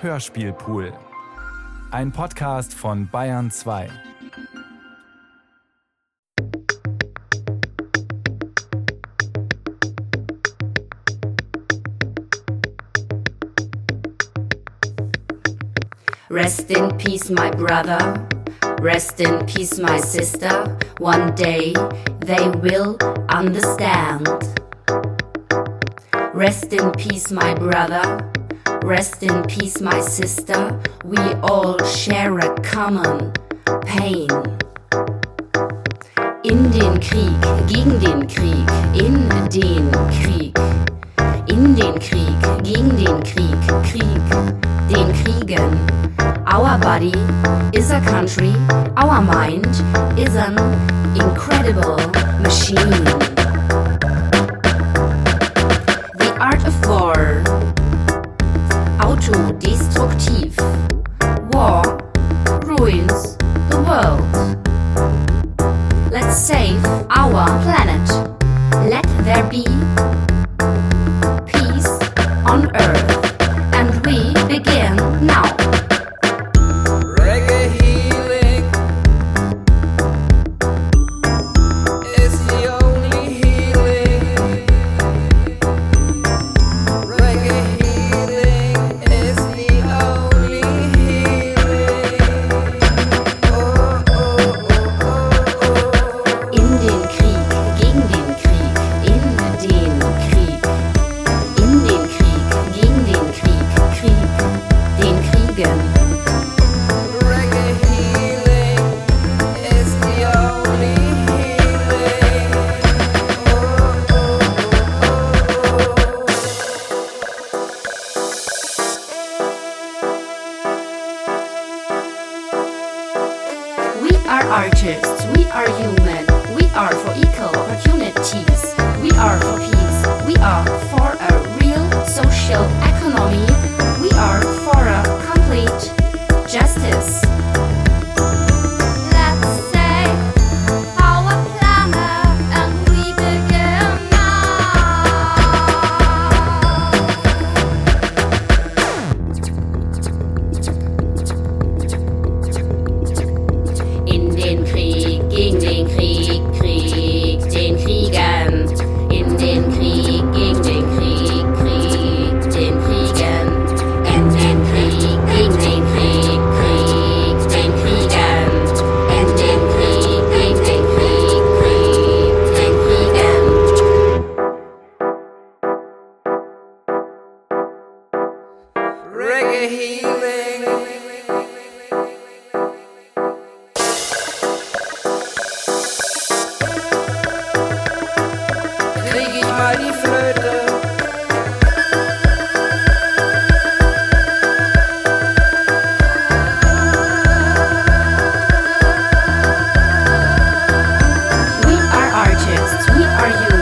Hörspielpool. Ein Podcast von Bayern 2. Rest in peace, my brother. Rest in peace, my sister. One day they will understand. Rest in peace, my brother. Rest in peace, my sister. We all share a common pain. In den Krieg, gegen den Krieg, in den Krieg. In den Krieg, gegen den Krieg, Krieg, den Kriegen. Our body is a country, our mind is an incredible machine. Let's save our planet. Artists, we are human, we are for equal We are artists. We are you.